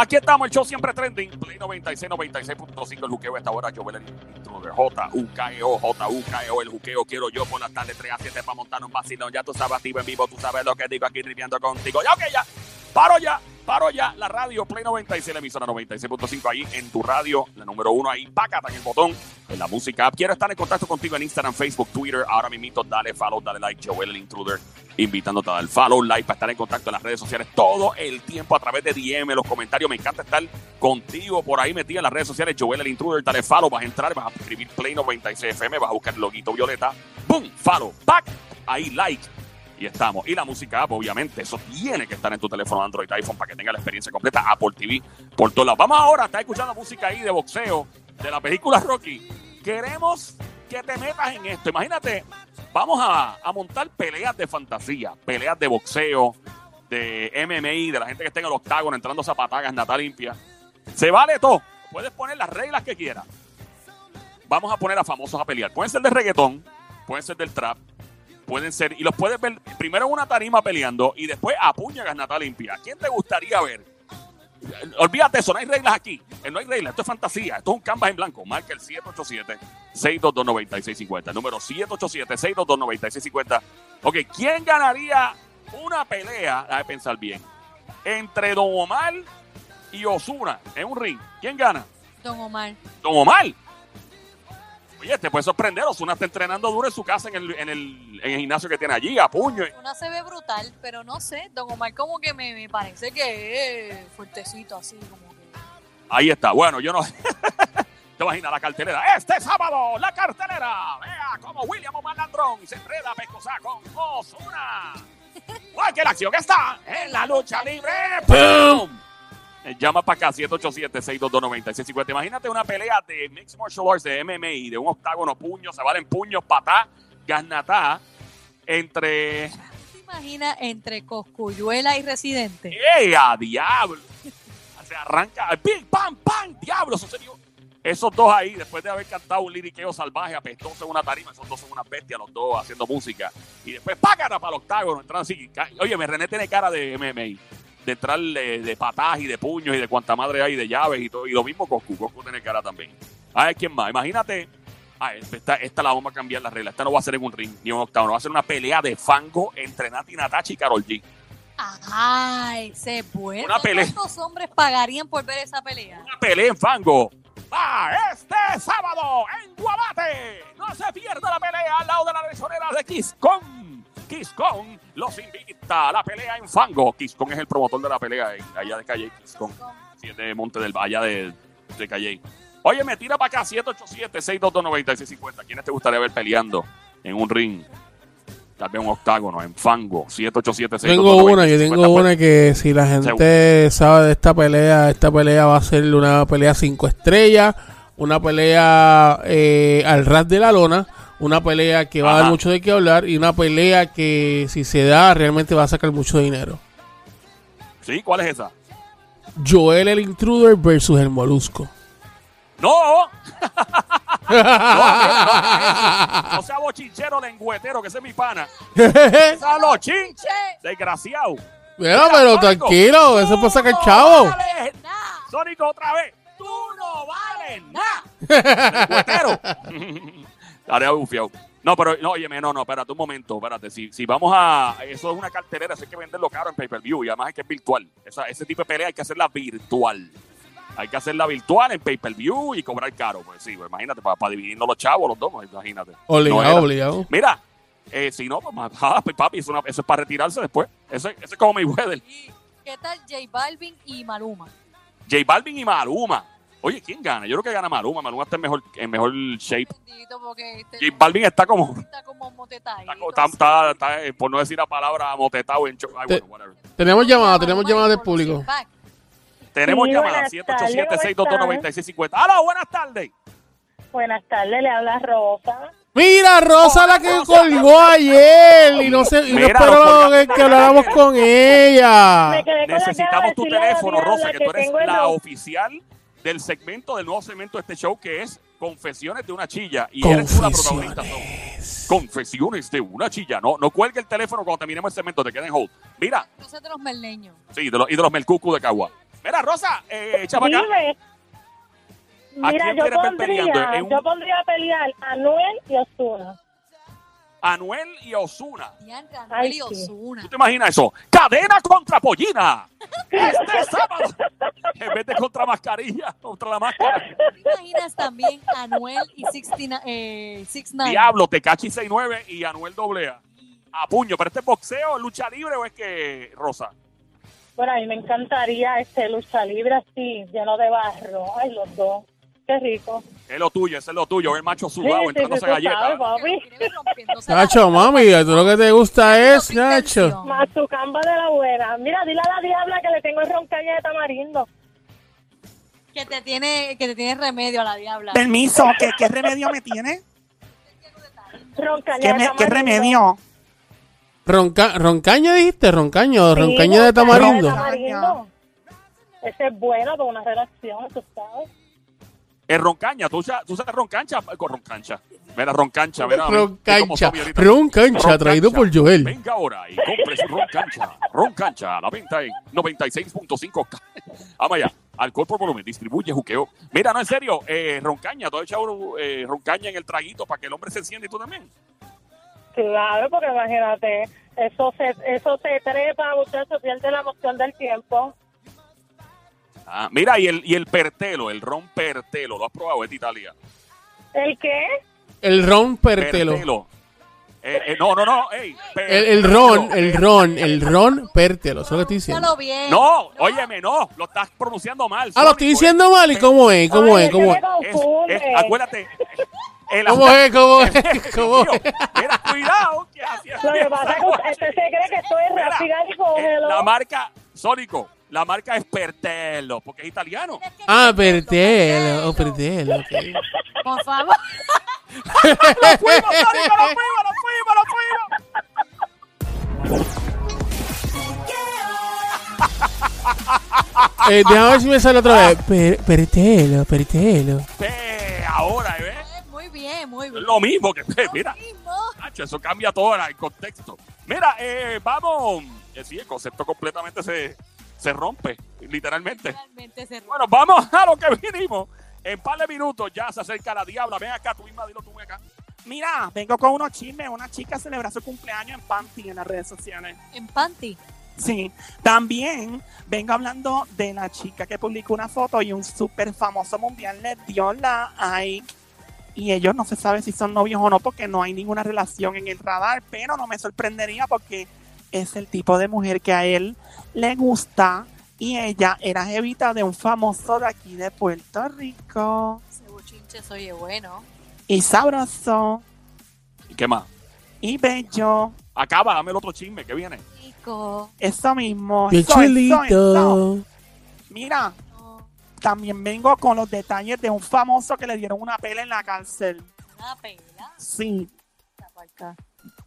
Aquí estamos, el show siempre trending. Play 96, 96.5, el juqueo esta hora. Joel, el intruder. J-U-K-E-O, J-U-K-E-O, el juqueo quiero yo por las tardes 3 a 7 para montar un vacilón. Ya tú sabes, activo en vivo, tú sabes lo que digo aquí riviendo contigo. Ya, ok, ya. Paro ya, paro ya. La radio Play 96, la emisora 96.5 ahí en tu radio, la número uno ahí. Pácata en el botón, en la música. Quiero estar en contacto contigo en Instagram, Facebook, Twitter. Ahora mismo, dale follow, dale like. Joel, el intruder, invitándote a dar follow, like para estar en contacto en las redes sociales todo el tiempo a través de DM, los comentarios. Me encanta estar contigo por ahí metido en las redes sociales. Joel, el intruder, dale follow. Vas a entrar, vas a escribir Play 96 FM, vas a buscar el loguito violeta. ¡Boom! Follow, back. Ahí, like y estamos. Y la música app, obviamente, eso tiene que estar en tu teléfono Android iPhone para que tenga la experiencia completa. Apple TV por todos lados. Vamos ahora, está escuchando música ahí de boxeo de la película Rocky. Queremos que te metas en esto. Imagínate, vamos a, a montar peleas de fantasía, peleas de boxeo, de MMA, de la gente que esté en el octágono entrando zapatagas, nata limpia. Se vale todo. Puedes poner las reglas que quieras. Vamos a poner a famosos a pelear. Pueden ser de reggaetón, pueden ser del trap, pueden ser, y los puedes ver primero en una tarima peleando y después a puña Nata limpia. ¿Quién te gustaría ver? Olvídate eso, no hay reglas aquí. Eh, No hay reglas, esto es fantasía. Esto es un canvas en blanco. Marca el 787-622-9650. Número 787-622-9650. Ok, ¿quién ganaría una pelea? Déjame pensar bien. Entre Don Omar y Osuna en un ring. ¿Quién gana? Don Omar. Don Omar. Oye, te puede sorprender. Osuna está entrenando duro en su casa en el, en el, en el gimnasio que tiene allí, a puño. Una se ve brutal, pero no sé. Don Omar como que me, me parece que es fuertecito así, como que... Ahí está. Bueno, yo no. Te imaginas la cartelera. Este sábado, la cartelera. Vea cómo William Omar Landrón se enreda pescosa con Osuna. ¡Guay, que la acción está en la lucha libre! ¡Pum! Eh, Llama para acá, 787-622-9650. Imagínate una pelea de Mixed Martial Arts, de MMA, de un octágono, puños, se valen puños, patá, gasnatá, entre... ¿Te imaginas entre Coscuyuela y Residente? ¡Ey, a diablo! Se arranca, ¡pim, pam, pam! ¡Diablo! Sucedió. Esos dos ahí, después de haber cantado un liriqueo salvaje, apestoso en una tarima, esos dos son unas bestias, los dos haciendo música. Y después, ¡págara para el octágono! Entrando así. Oye, me René tiene cara de MMA. De entrar de, de patas y de puños y de cuanta madre hay, de llaves y todo. Y lo mismo Coscu. Coscu tiene cara también. A ver, ¿quién más? Imagínate. Ah, esta, esta la vamos a cambiar la regla. Esta no va a ser en un ring ni un octágono. Va a ser una pelea de fango entre Nati Natachi y Karol G. ¡Ay! Se puede. Una pelea. ¿Cuántos hombres pagarían por ver esa pelea? Una pelea en fango. Va este sábado en Guabate. No se pierda la pelea al lado de la resonera de Kiscon. Kiscon los invita a la pelea en fango. Kiscon es el promotor de la pelea en- allá de Calle. Kiscon. Sí, de Monte del allá de, de Calle. Oye, me tira para acá 787-622-9650. ¿Quiénes te gustaría ver peleando en un ring? Tal vez un octágono, en fango. 787 Tengo una, yo tengo una que si la gente sabe de esta pelea, esta pelea va a ser una pelea cinco estrellas, una pelea eh, al ras de la lona, una pelea que va a dar mucho de qué hablar y una pelea que si se da realmente va a sacar mucho dinero. ¿Sí? ¿Cuál es esa? Joel el Intruder versus el Molusco. ¡No! No, no, no sea bochinchero, lengüetero, que ese es mi pana. ¡Esa los chinches! Desgraciado. Pero Sónico, tranquilo, eso es para sacar tú chavo. No vales nada. Sónico, otra vez. Tú no vales nada. Lengüetero. Estaría bufiado. No, pero, no, óyeme, no, no, espérate un momento, espérate. Si, si vamos a. Eso es una cartelera, eso hay que venderlo caro en pay-per-view y además es que es virtual. Esa, ese tipo de pelea hay que hacerla virtual. Hay que hacerla virtual en pay-per-view y cobrar caro. Pues sí, pues imagínate, para, dividirnos los chavos, los dos, imagínate. Obligado, No obligado. Mira, eh, si no, pues, ah, pues, papi, eso, es una- eso es para retirarse después. Eso, eso es como mi weather. ¿Y qué tal J Balvin y Maluma? J Balvin y Maluma. Oye, ¿quién gana? Yo creo que gana Maluma. Maluma está en mejor, en mejor shape. Este J Balvin está como. está como motetadito. Está, está- está- está, eh, por no decir la palabra motetado en Ay, bueno, whatever. Tenemos llamada, tenemos llamada del público. Tenemos Sí, llamada buenas 787-622-9650. ¡Hola, buenas tardes! Buenas tardes, le habla Rosa. Mira, Rosa la que colgó ayer y no sé, y no esperó que, que habláramos con ella. Necesitamos tu teléfono, Rosa, que tú eres la oficial del segmento, del nuevo segmento de este show que es Confesiones de una chilla. Y eres tú la protagonista. Confesiones. De una chilla. No, no cuelgue el teléfono cuando terminemos el segmento, te queden en hold. Mira, sé de los melneños. sí, de los, y de los melcucu de Cagua. Mira, Rosa, eh, chavaca. Dime. ¿A Mira, quién yo pondría, yo pondría a pelear a Noel y Osuna. Anuel y Osuna. Anuel y sí. Ozuna. ¿Tú te imaginas eso? Cadena contra pollina. Este sábado. En vez de contra mascarilla, contra la máscara. ¿Te imaginas también Anuel y 69? Eh, 69? Diablo, Tecachi 69 y Anuel Doblea. A puño, pero este es boxeo, lucha libre o es que Rosa. Bueno, a mí me encantaría este lucha libre así, lleno de barro. Ay, los dos. Qué rico. Es lo tuyo, ese es lo tuyo, el macho Sí, sudado sí, sí, entrándose galletas. Nacho, mami, tú lo que te gusta es, Nacho. Mazucamba de la buena. Mira, dile a la diabla que le tengo el roncaña de tamarindo. Que te tiene, que te tiene remedio a la diabla. Permiso, ¿qué, qué remedio me tiene? Roncaña ¿Qué, de me- qué remedio? Ronca, ¿Roncaña dijiste? ¿Roncaño? Sí, ¿Roncaña de tamarindo. Ese es bueno para una relación, tú sabes. Es roncaña, tú usas, tú usas roncancha roncancha. Mira, roncancha, mira. Roncancha. Roncancha, traído por Joel. Venga ahora y compre su roncancha. Roncancha, a la venta en 96.5. Vamos allá. Alcohol por volumen, distribuye juqueo. Mira, no, en serio, eh, roncaña, tú has echado eh, roncaña en el traguito para que el hombre se encienda y tú también. Claro, porque imagínate, eso se, eso se trepa, muchachos, pierde la emoción del tiempo. Ah, mira, y el, y el pertelo, el ron pertelo, ¿lo has probado? Es de Italia. ¿El qué? El ron pertelo. Eh, eh, no, no, no, ey, El, el pertelo. ron, el ron, el ron pertelo. Eso es lo estoy diciendo. Bien. No, óyeme, no, lo estás pronunciando mal. Ah, lo estoy diciendo mal. ¿Y cómo es? ¿Cómo Ay, es? ¿Cómo es? acuérdate. el- ¿Cómo es? ¿Cómo es? ¿Cómo es? Mira, cuidado. Que así Lo que pasa es que usted se cree que esto es Mira, rápida y eh, cógelo. La marca, Sónico, la marca es Pertelo, porque es italiano. Ah, pertelo. Oh, pertelo. pertelo. ok. Por favor. ¡Lo fuimos, Sónico, lo fuimos, lo fuimos, lo fuimos! Eh, déjame ver si me sale otra vez. Per- pertelo, pertelo. Eh, ahora, ¿ves? Eh, Muy bien, muy Es bien. lo mismo que, eh, mira, Lo mismo. Nacho, eso cambia todo el contexto. Mira, eh, vamos. Eh, sí, el concepto completamente se, se rompe, literalmente. Se Bueno, vamos a lo que vinimos. En par de minutos ya se acerca la diabla. Ven acá, tú misma, dilo tú ven acá. Mira, vengo con unos chismes. Una chica celebra su cumpleaños en Panty en las redes sociales. En panty. Sí, también vengo hablando de la chica que publicó una foto y un súper famoso mundial le dio la like. Y ellos no se sabe si son novios o no porque no hay ninguna relación en el radar, pero no me sorprendería porque es el tipo de mujer que a él le gusta y ella era jevita de un famoso de aquí de Puerto Rico. Ese bochinche se oye bueno. Y sabroso ¿Y qué más? y bello. Acaba, dame el otro chisme que viene. Rico. Eso mismo. Qué eso, eso, eso. chulito. Mira, No, También vengo con los detalles de un famoso que le dieron una pela en la cárcel. Una pela. Sí. La.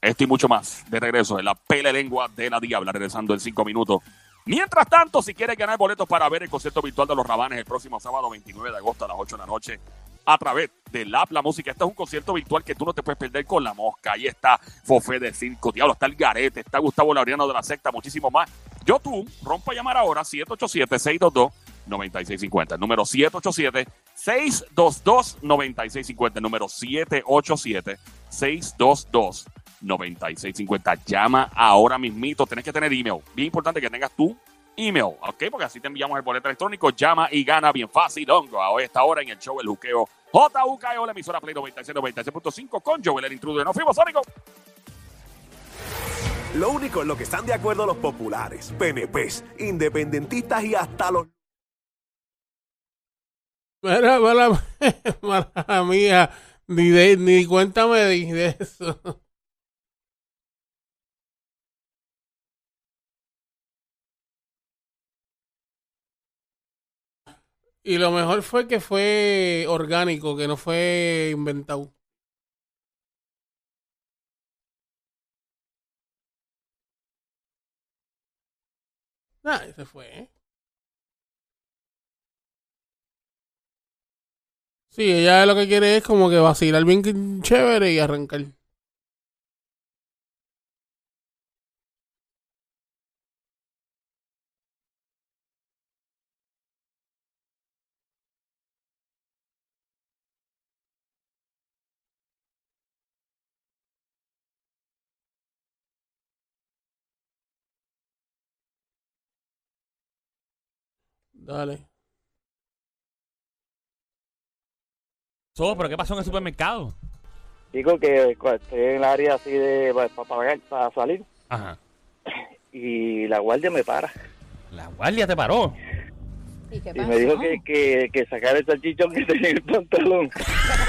Esto y mucho más de regreso en la pele lengua de la diabla, regresando en cinco minutos. Mientras tanto, si quieres ganar boletos para ver el concierto virtual de los Rabanes el próximo sábado 29 de agosto a las 8 de la noche a través del app La Música. Este es un concierto virtual que tú no te puedes perder con la mosca. Ahí está Fofé de Circo, Diablo, está el Garete, está Gustavo Laureano de la Secta, muchísimo más. Yo tú, rompo a llamar ahora 787-622-9650. El número 787-622-9650. El número 787-622. 9650. Llama ahora mismito. Tienes que tener email. Bien importante que tengas tu email, ¿ok? Porque así te enviamos el boleto electrónico. Llama y gana bien fácil, hongo. A esta hora en el show El Juqueo. JUKEO, la emisora Play 96, 96.5 con Joel el intruder. Nos fuimos, Sónico. Lo único en lo que están de acuerdo los populares, PNPs, independentistas y hasta los... Mira, mala, mala mía. Ni, de, ni cuenta me di de eso. Y lo mejor fue que fue orgánico, que no fue inventado. Ah, ese fue, ¿eh? Sí, ella lo que quiere es como que vacilar bien chévere y arrancar. Dale. So, ¿Pero qué pasó en el supermercado? Digo que cu- estoy en el área así de para, para salir Ajá. y la guardia me para La guardia te paró. ¿Y qué y me dijo que, que, que sacar el salchichón que tenía en el pantalón.